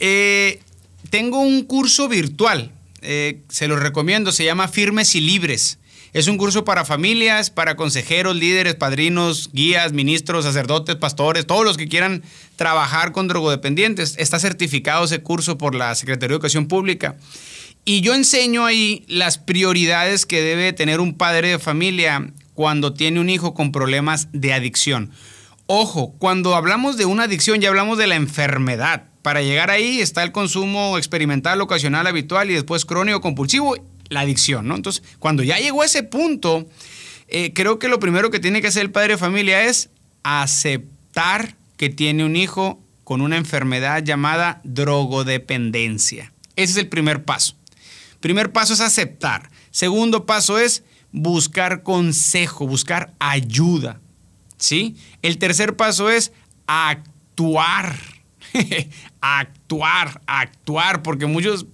Eh, tengo un curso virtual, eh, se lo recomiendo, se llama Firmes y Libres. Es un curso para familias, para consejeros, líderes, padrinos, guías, ministros, sacerdotes, pastores, todos los que quieran trabajar con drogodependientes. Está certificado ese curso por la Secretaría de Educación Pública. Y yo enseño ahí las prioridades que debe tener un padre de familia cuando tiene un hijo con problemas de adicción. Ojo, cuando hablamos de una adicción ya hablamos de la enfermedad. Para llegar ahí está el consumo experimental, ocasional, habitual y después crónico, compulsivo, la adicción, ¿no? Entonces, cuando ya llegó a ese punto, eh, creo que lo primero que tiene que hacer el padre de familia es aceptar que tiene un hijo con una enfermedad llamada drogodependencia. Ese es el primer paso. Primer paso es aceptar. Segundo paso es buscar consejo, buscar ayuda. ¿Sí? El tercer paso es actuar. actuar, actuar, porque muchos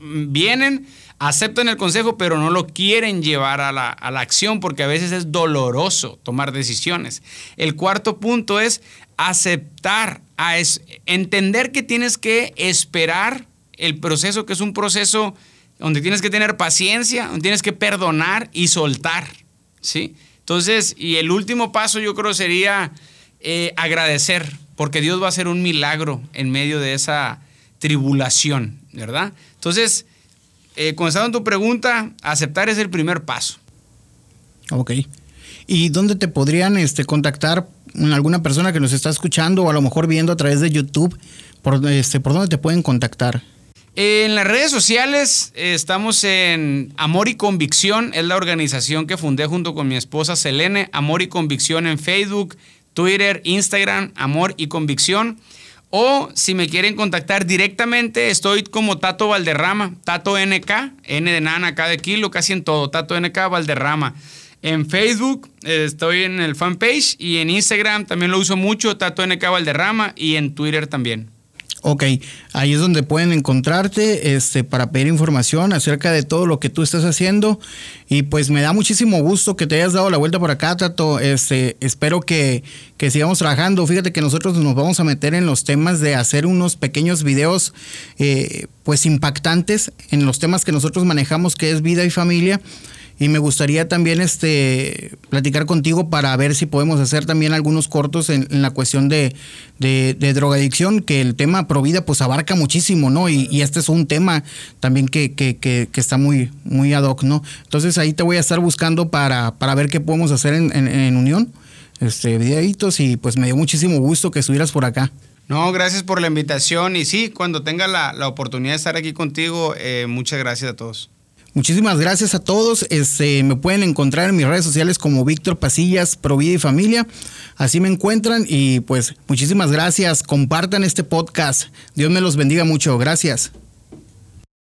vienen, aceptan el consejo, pero no lo quieren llevar a la, a la, acción porque a veces es doloroso tomar decisiones. El cuarto punto es aceptar, a es, entender que tienes que esperar el proceso, que es un proceso donde tienes que tener paciencia, donde tienes que perdonar y soltar, ¿sí? Entonces, y el último paso yo creo sería eh, agradecer, porque Dios va a hacer un milagro en medio de esa tribulación, ¿verdad? Entonces, eh, contestando tu pregunta, aceptar es el primer paso. Ok. ¿Y dónde te podrían este, contactar alguna persona que nos está escuchando o a lo mejor viendo a través de YouTube? ¿Por, este, ¿por dónde te pueden contactar? En las redes sociales estamos en Amor y Convicción, es la organización que fundé junto con mi esposa Selene, Amor y Convicción en Facebook, Twitter, Instagram, Amor y Convicción. O si me quieren contactar directamente, estoy como Tato Valderrama, Tato NK, N de nana, K de kilo, casi en todo, Tato NK Valderrama. En Facebook estoy en el fanpage y en Instagram también lo uso mucho, Tato NK Valderrama y en Twitter también. Ok, ahí es donde pueden encontrarte este, para pedir información acerca de todo lo que tú estás haciendo. Y pues me da muchísimo gusto que te hayas dado la vuelta por acá, Tato. Este, espero que, que sigamos trabajando. Fíjate que nosotros nos vamos a meter en los temas de hacer unos pequeños videos eh, pues impactantes en los temas que nosotros manejamos, que es vida y familia y me gustaría también este platicar contigo para ver si podemos hacer también algunos cortos en, la cuestión de, de, drogadicción, que el tema Provida pues abarca muchísimo, ¿no? Y, este es un tema también que, que, que, está muy, muy ad hoc, ¿no? Entonces ahí te voy a estar buscando para, para ver qué podemos hacer en, unión, este, videitos, y pues me dio muchísimo gusto que estuvieras por acá. No, gracias por la invitación y sí, cuando tenga la, la oportunidad de estar aquí contigo, eh, muchas gracias a todos. Muchísimas gracias a todos. Este, me pueden encontrar en mis redes sociales como Víctor Pasillas, Provida y Familia. Así me encuentran y pues muchísimas gracias. Compartan este podcast. Dios me los bendiga mucho. Gracias.